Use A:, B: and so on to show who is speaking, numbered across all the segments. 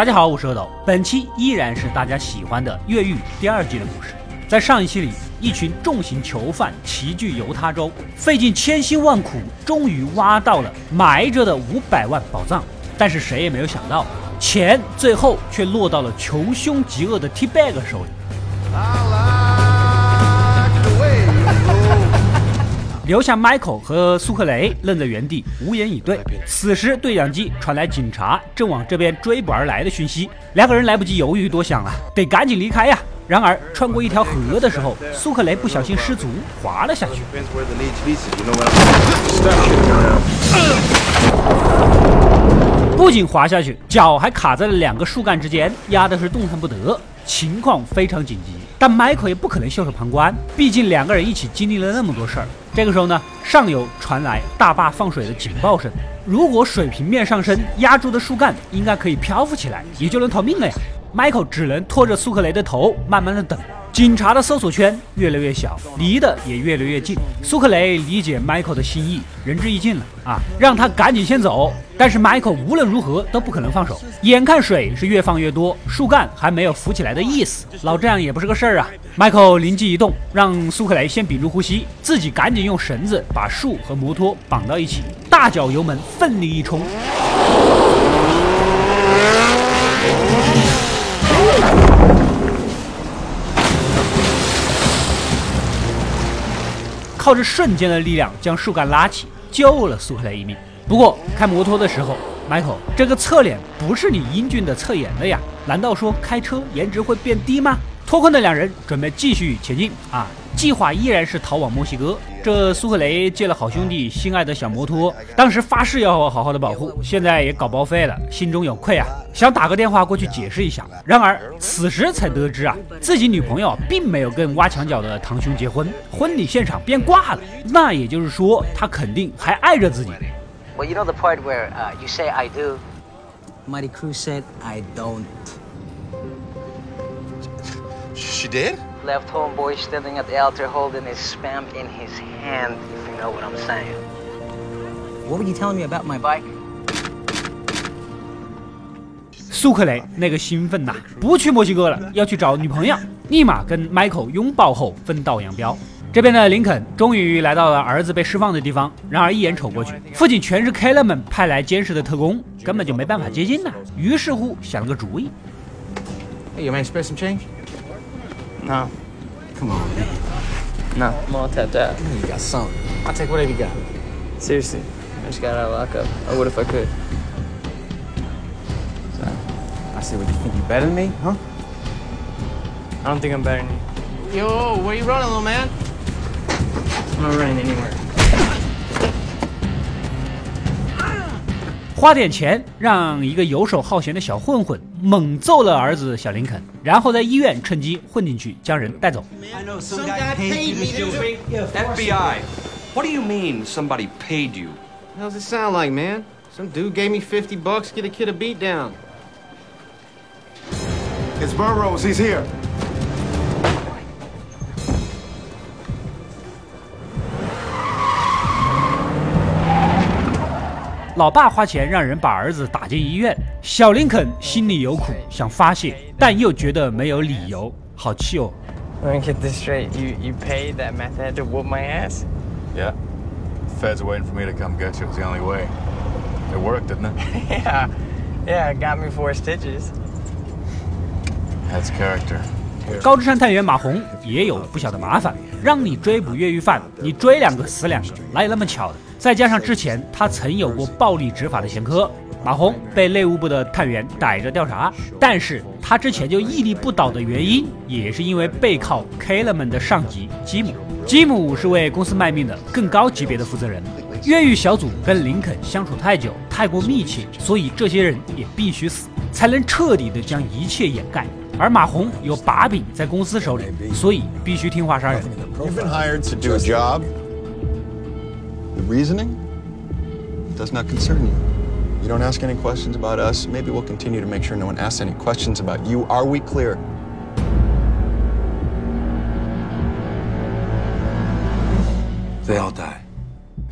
A: 大家好，我是阿斗，本期依然是大家喜欢的越狱第二季的故事。在上一期里，一群重型囚犯齐聚犹他州，费尽千辛万苦，终于挖到了埋着的五百万宝藏。但是谁也没有想到，钱最后却落到了穷凶极恶的 T Bag 手里。留下 Michael 和苏克雷愣在原地，无言以对。此时，对讲机传来警察正往这边追捕而来的讯息，两个人来不及犹豫多想了，得赶紧离开呀。然而，穿过一条河的时候，苏克雷不小心失足滑了下去。不仅滑下去，脚还卡在了两个树干之间，压的是动弹不得，情况非常紧急。但 Michael 也不可能袖手旁观，毕竟两个人一起经历了那么多事儿。这个时候呢，上游传来大坝放水的警报声。如果水平面上升，压住的树干应该可以漂浮起来，也就能逃命了呀。Michael 只能拖着苏克雷的头，慢慢的等。警察的搜索圈越来越小，离得也越来越近。苏克雷理解 Michael 的心意，仁至义尽了啊，让他赶紧先走。但是 Michael 无论如何都不可能放手，眼看水是越放越多，树干还没有浮起来的意思，老这样也不是个事儿啊。Michael 灵机一动，让苏克雷先屏住呼吸，自己赶紧用绳子把树和摩托绑到一起，大脚油门奋力一冲。靠着瞬间的力量将树干拉起，救了苏克雷一命。不过开摩托的时候，Michael 这个侧脸不是你英俊的侧颜了呀？难道说开车颜值会变低吗？脱困的两人准备继续前进啊！计划依然是逃往墨西哥。这苏克雷借了好兄弟心爱的小摩托，当时发誓要好好的保护，现在也搞报废了，心中有愧啊，想打个电话过去解释一下。然而此时才得知啊，自己女朋友并没有跟挖墙脚的堂兄结婚，婚礼现场变卦了。那也就是说，他肯定还爱着自己。
B: Well, you know the part where you say I do. Mighty Cruz said I don't.
C: She did.
B: left homeboy standing at the altar holding his spam in his hand, if you know what I'm saying. What were you telling me about my bike?
A: 苏克雷那个兴奋呐，不去墨西哥了，要去找女朋友，立马跟 Michael 拥抱后分道扬镳。这边的林肯终于来到了儿子被释放的地方，然而一眼瞅过去，附近全是 Keller 们派来监视的特工，根本就没办法接近呐。于是乎想了个主意。
D: Hey, you man, spare some change?
E: No.
D: Come on, man.
E: No, I'm all tapped out.
D: I know you got something. I'll take whatever you got.
E: Seriously, I just got out of lockup. I would if I could.
D: So, I say, what you think you better than me, huh?
E: I don't think I'm better than you.
D: Yo, where you running, little man?
E: I'm not running anywhere.
A: 花点钱让一个游手好闲的小混混 猛揍了儿子小林肯，然后在医院趁机混进去将人带走。
C: FBI. What do you mean somebody paid you?
D: How's it sound like, man? Some dude gave me 50 bucks, get a kid a beat down.
F: It's Burroughs, he's here.
A: 老爸花钱让人把儿子打进医院，小林肯心里有苦，想发泄，但又觉得没有理由，好气哦。
E: Let me get this straight. You you paid that meth head to whoop my ass?
F: Yeah. Feds waiting for me to come get you. It's the only way. It worked, didn't it?
E: yeah, yeah. Got me four stitches.
F: That's character.
A: 高智商探员马红也有不小的麻烦，让你追捕越狱犯，你追两个死两个，哪有那么巧的？再加上之前他曾有过暴力执法的前科，马红被内务部的探员逮着调查。但是他之前就屹立不倒的原因，也是因为背靠 Klerman 的上级吉姆。吉姆是为公司卖命的更高级别的负责人。越狱小组跟林肯相处太久，太过密切，所以这些人也必须死，才能彻底的将一切掩盖。而马红有把柄在公司手里，所以必须听话杀人。
F: Reasoning does not concern you. You don't ask any questions about us. Maybe we'll continue to make sure no one asks any questions about you. Are we clear?
C: They all die.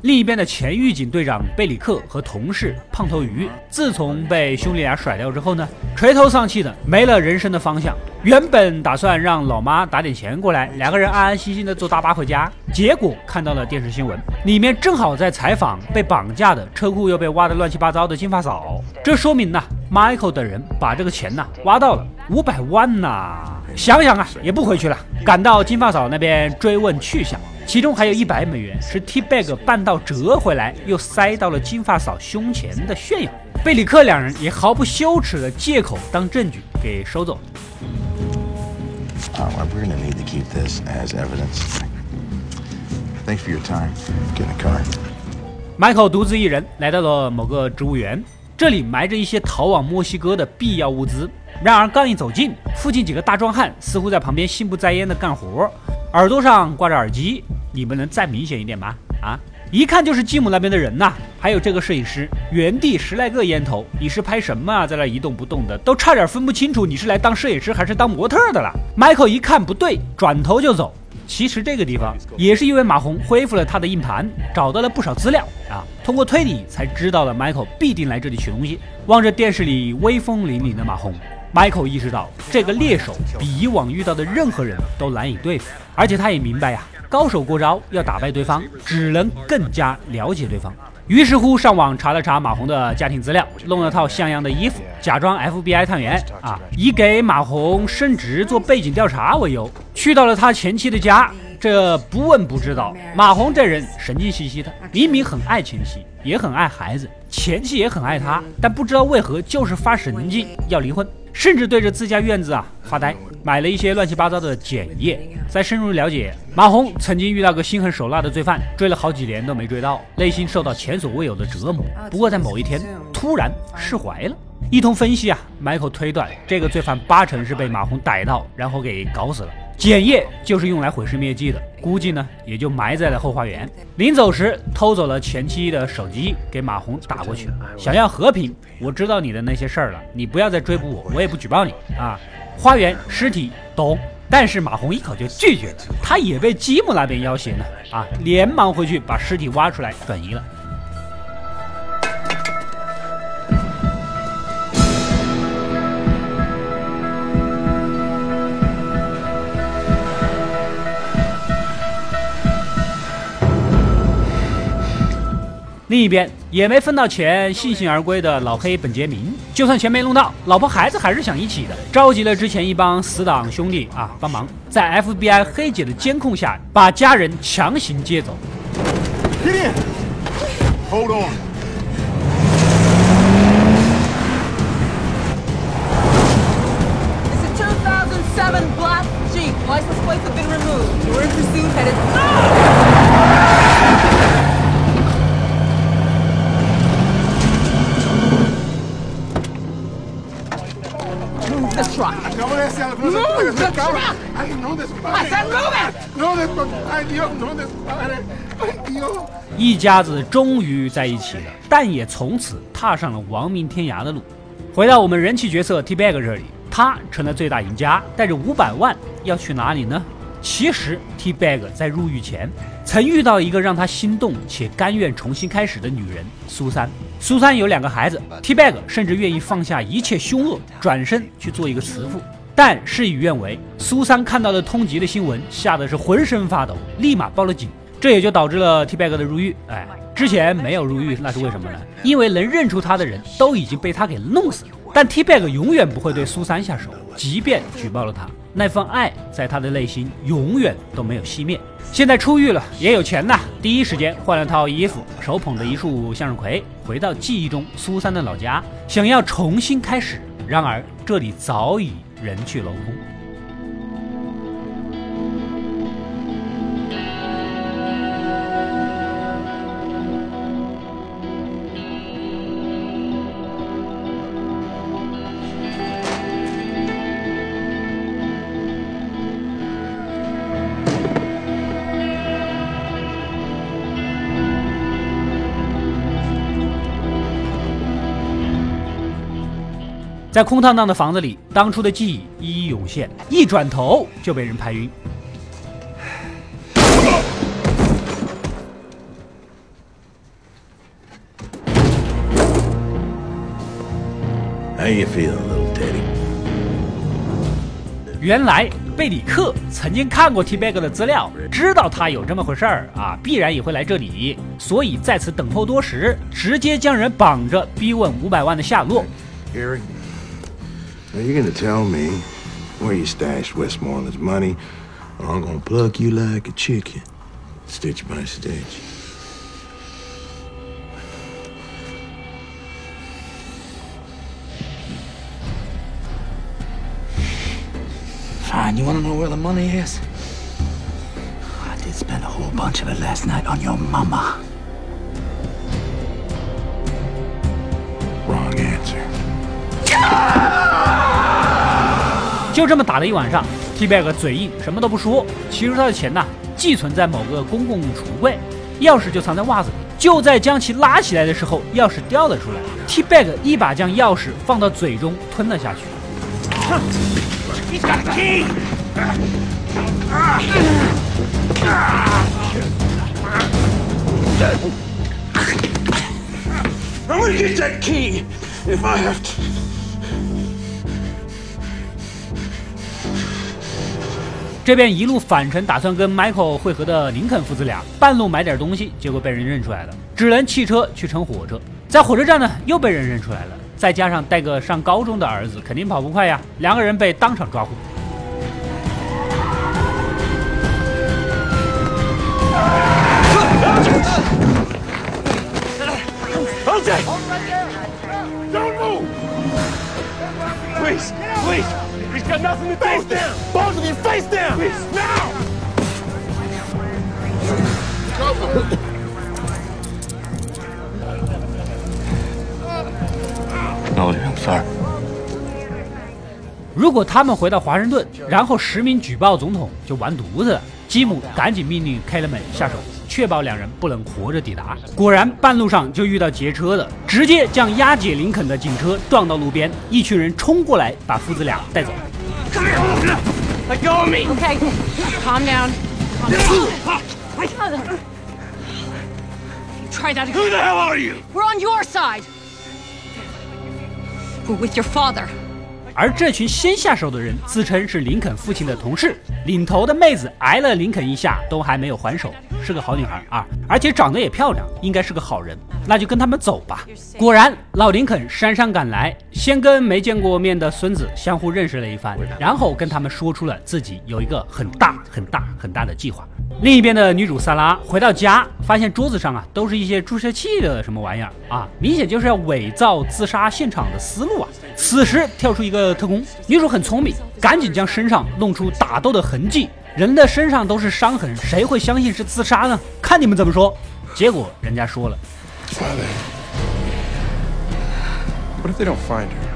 A: 另一边的前狱警队长贝里克和同事胖头鱼，自从被兄弟俩甩掉之后呢，垂头丧气的，没了人生的方向。原本打算让老妈打点钱过来，两个人安安心心的坐大巴回家，结果看到了电视新闻，里面正好在采访被绑架的、车库又被挖得乱七八糟的金发嫂。这说明呢，Michael 等人把这个钱呢挖到了五百万呐。想想啊，也不回去了，赶到金发嫂那边追问去向。其中还有一百美元是 T-Bag 半道折回来，又塞到了金发嫂胸前的炫耀。贝里克两人也毫不羞耻的借口当证据给收走了。
G: Uh, we're gonna need to keep this as evidence. Thanks for your time. Get in the car.
A: Michael 独自一人来到了某个植物园，这里埋着一些逃往墨西哥的必要物资。然而刚一走近，附近几个大壮汉似乎在旁边心不在焉的干活，耳朵上挂着耳机。你们能再明显一点吗？啊，一看就是吉姆那边的人呐。还有这个摄影师，原地十来个烟头，你是拍什么啊？在那一动不动的，都差点分不清楚你是来当摄影师还是当模特的了。Michael 一看不对，转头就走。其实这个地方也是因为马红恢复了他的硬盘，找到了不少资料啊。通过推理才知道了 Michael 必定来这里取东西。望着电视里威风凛凛的马红，Michael 意识到这个猎手比以往遇到的任何人都难以对付，而且他也明白呀。高手过招，要打败对方，只能更加了解对方。于是乎，上网查了查马红的家庭资料，弄了套像样的衣服，假装 FBI 探员啊，以给马红升职做背景调查为由，去到了他前妻的家。这不问不知道，马红这人神经兮兮的，明明很爱前妻，也很爱孩子，前妻也很爱他，但不知道为何就是发神经要离婚。甚至对着自家院子啊发呆，买了一些乱七八糟的碱液。再深入了解，马红曾经遇到个心狠手辣的罪犯，追了好几年都没追到，内心受到前所未有的折磨。不过在某一天突然释怀了。一通分析啊，Michael 推断这个罪犯八成是被马红逮到，然后给搞死了。碱液就是用来毁尸灭迹的，估计呢也就埋在了后花园。临走时偷走了前妻的手机，给马红打过去，想要和平。我知道你的那些事儿了，你不要再追捕我，我也不举报你啊。花园尸体懂，但是马红一口就拒绝了，他也被吉姆那边要挟呢啊，连忙回去把尸体挖出来转移了。另一边也没分到钱，悻悻而归的老黑本杰明，就算钱没弄到，老婆孩子还是想一起的，召集了之前一帮死党兄弟啊帮忙，在 FBI 黑姐的监控下，把家人强行接走。一家子终于在一起了，但也从此踏上了亡命天涯的路。回到我们人气角色 T-Bag 这里，他成了最大赢家，带着五百万要去哪里呢？其实 T-Bag 在入狱前曾遇到一个让他心动且甘愿重新开始的女人苏珊。苏珊有两个孩子，T-Bag 甚至愿意放下一切凶恶，转身去做一个慈父。但事与愿违，苏三看到了通缉的新闻，吓得是浑身发抖，立马报了警。这也就导致了 T-Bag 的入狱。哎，之前没有入狱，那是为什么呢？因为能认出他的人都已经被他给弄死了。但 T-Bag 永远不会对苏三下手，即便举报了他，那份爱在他的内心永远都没有熄灭。现在出狱了，也有钱呐，第一时间换了套衣服，手捧着一束向日葵，回到记忆中苏三的老家，想要重新开始。然而这里早已。人去楼空。在空荡荡的房子里，当初的记忆一一涌现。一转头就被人拍晕。
G: How you feeling, little Teddy？
A: 原来贝里克曾经看过 T Bag 的资料，知道他有这么回事儿啊，必然也会来这里，所以在此等候多时，直接将人绑着逼问五百万的下落。
G: Are you gonna tell me where you stashed Westmoreland's money, or I'm gonna pluck you like a chicken, stitch by stitch?
H: Fine, you wanna know where the money is? I did spend a whole bunch of it last night on your mama.
G: Wrong answer.
A: 就这么打了一晚上，T Bag 嘴硬，什么都不说。其实他的钱呢，寄存在某个公共储物柜，钥匙就藏在袜子里。就在将其拉起来的时候，钥匙掉了出来。T Bag 一把将钥匙放到嘴中吞了下去。
G: I'm gonna get that key if I have to.
A: 这边一路返程，打算跟 Michael 会合的林肯父子俩，半路买点东西，结果被人认出来了，只能弃车去乘火车。在火车站呢，又被人认出来了，再加上带个上高中的儿子，肯定跑不快呀，两个人被当场抓获。
I: Please, please. He's got nothing to do face with down. Both of you, face down. Please, now.
G: No, I'm sorry.
A: 如果他们回到华盛顿，然后实名举报总统，就完犊子了。吉姆赶紧命令凯勒门下手，确保两人不能活着抵达。果然，半路上就遇到劫车的，直接将押解林肯的警车撞到路边，一群人冲过来，把父子俩带走。
I: Let go of me.
J: Okay, calm down. Calm down. Try that
I: Who the
J: again.
I: hell are you?
J: We're on your side. We're with your father.
A: 而这群先下手的人自称是林肯父亲的同事，领头的妹子挨了林肯一下都还没有还手，是个好女孩啊，而且长得也漂亮，应该是个好人，那就跟他们走吧。果然，老林肯姗姗赶来，先跟没见过面的孙子相互认识了一番，然后跟他们说出了自己有一个很大很大很大的计划。另一边的女主萨拉回到家，发现桌子上啊都是一些注射器的什么玩意儿啊，明显就是要伪造自杀现场的思路啊。此时跳出一个特工，女主很聪明，赶紧将身上弄出打斗的痕迹。人的身上都是伤痕，谁会相信是自杀呢？看你们怎么说。结果人家说了
C: ，What if they don't find her?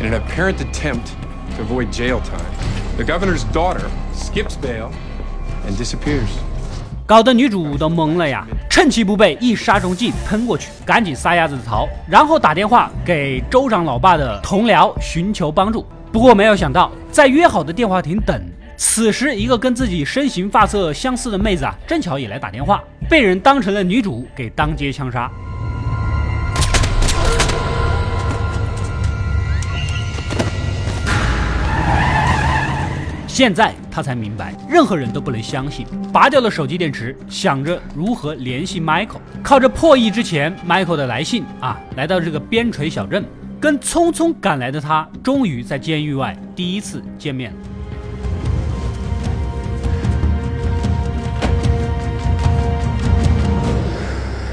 C: In an apparent attempt to avoid jail time, the governor's daughter skips bail and disappears.
A: 搞得女主都懵了呀！趁其不备，一杀虫剂喷过去，赶紧撒丫子逃，然后打电话给州长老爸的同僚寻求帮助。不过没有想到，在约好的电话亭等，此时一个跟自己身形发色相似的妹子啊，正巧也来打电话，被人当成了女主给当街枪杀。现在他才明白，任何人都不能相信。拔掉了手机电池，想着如何联系 Michael。靠着破译之前 Michael 的来信啊，来到这个边陲小镇，跟匆匆赶来的他，终于在监狱外第一次见面了。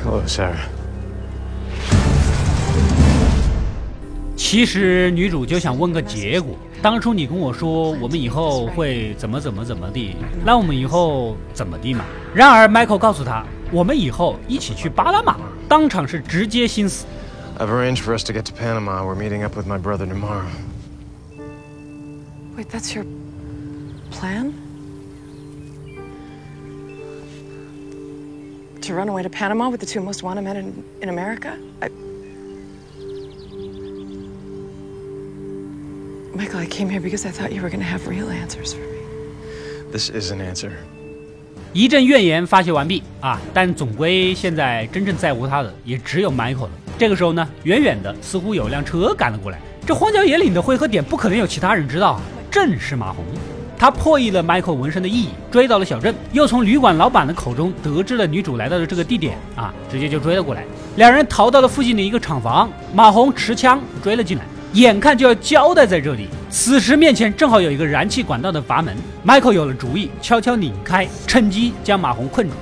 G: Hello, Sarah.
A: 其实女主就想问个结果。当初你跟我说我们以后会怎么怎么怎么地，那我们以后怎么地嘛？然而 Michael 告诉她，我们以后一起去巴拿马，当场是直接心死。
K: I've arranged for us to get to Panama. We're meeting up with my brother tomorrow.
J: Wait, that's your plan? To run away to Panama with the two most wanted men in, in America? I... Michael, I came here because I thought you were going to have real answers for me.
K: This is an answer.
A: 一阵怨言发泄完毕啊，但总归现在真正在乎他的也只有 Michael 了。这个时候呢，远远的似乎有辆车赶了过来。这荒郊野岭的汇合点不可能有其他人知道啊，正是马红。他破译了 Michael 纹身的意义，追到了小镇，又从旅馆老板的口中得知了女主来到的这个地点啊，直接就追了过来。两人逃到了附近的一个厂房，马红持枪追了进来，眼看就要交代在这里。此时面前正好有一个燃气管道的阀门迈克有了主意，悄悄拧开，趁机将马红困住。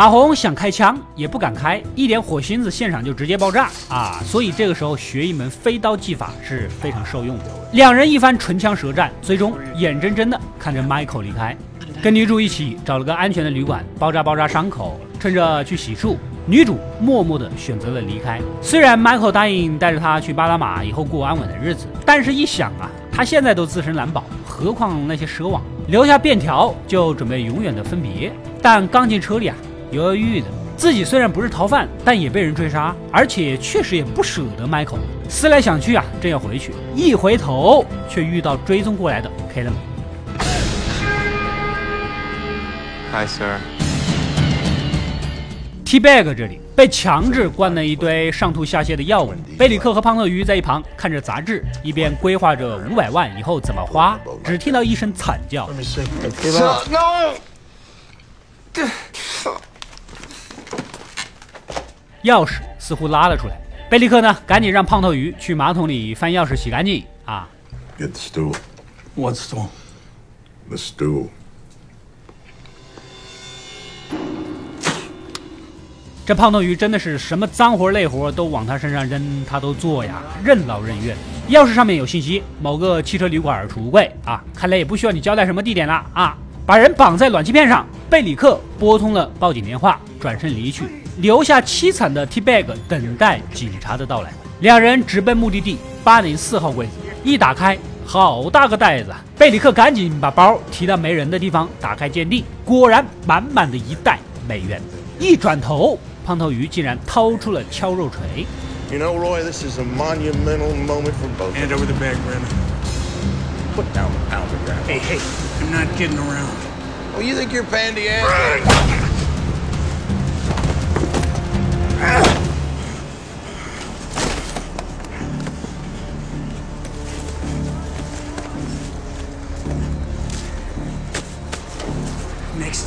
A: 马红想开枪也不敢开，一点火星子现场就直接爆炸啊！所以这个时候学一门飞刀技法是非常受用的。两人一番唇枪舌战，最终眼睁睁的看着 Michael 离开，跟女主一起找了个安全的旅馆包扎包扎伤口，趁着去洗漱，女主默默的选择了离开。虽然 Michael 答应带着她去巴拿马以后过安稳的日子，但是一想啊，他现在都自身难保，何况那些奢望，留下便条就准备永远的分别。但刚进车里啊。犹犹豫豫的，自己虽然不是逃犯，但也被人追杀，而且确实也不舍得 Michael。思来想去啊，正要回去，一回头却遇到追踪过来的 k a l e n
F: Hi, sir.
A: T bag 这里被强制灌了一堆上吐下泻的药物。贝里克和胖鳄鱼在一旁看着杂志，一边规划着五百万以后怎么花，只听到一声惨叫。钥匙似乎拉了出来，贝利克呢？赶紧让胖头鱼去马桶里翻钥匙洗干净啊
G: ！Get the stool.
I: What stool?
G: The stool.
A: 这胖头鱼真的是什么脏活累活都往他身上扔，他都做呀，任劳任怨。钥匙上面有信息，某个汽车旅馆储物柜啊，看来也不需要你交代什么地点了啊！把人绑在暖气片上，贝里克拨通了报警电话，转身离去。留下凄惨的 T bag 等待警察的到来，两人直奔目的地八零四号柜子，一打开，好大个袋子！贝里克赶紧把包提到没人的地方，打开鉴定，果然满满的一袋美元。一转头，胖头鱼竟然掏出了敲肉锤。
G: You know, Roy, this is a monumental moment for both.
I: Hand over the bag, Brandon.
G: Put down the pound of ground.
I: Hey, hey, I'm not kidding around.
G: Well, you think you're pandy ass?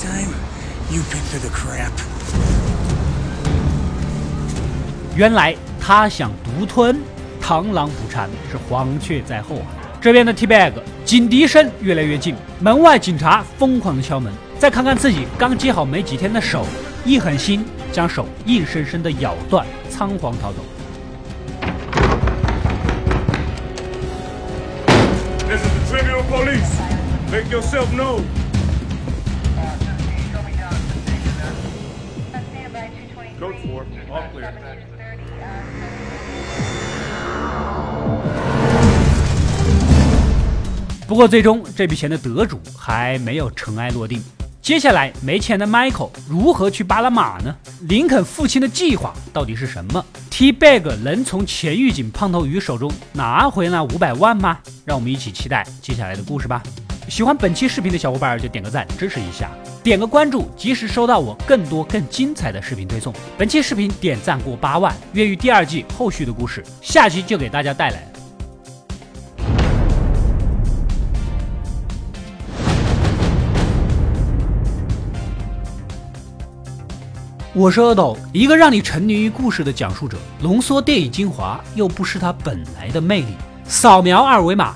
I: Time, you pick through the crap.
A: 原来他想独吞，螳螂捕蝉是黄雀在后啊！这边的 T bag 警笛声越来越近，门外警察疯狂的敲门。再看看自己刚接好没几天的手，一狠心。将手硬生生的咬断，仓皇逃走。
I: This is the Tribune Police. Make yourself known.
A: 不过，最终这笔钱的得主还没有尘埃落定。接下来没钱的 Michael 如何去巴拿马呢？林肯父亲的计划到底是什么？T Bag 能从前狱警胖头鱼手中拿回那五百万吗？让我们一起期待接下来的故事吧。喜欢本期视频的小伙伴就点个赞支持一下，点个关注，及时收到我更多更精彩的视频推送。本期视频点赞过八万，越狱第二季后续的故事，下期就给大家带来。我是阿斗，一个让你沉迷于故事的讲述者，浓缩电影精华，又不失它本来的魅力。扫描二维码，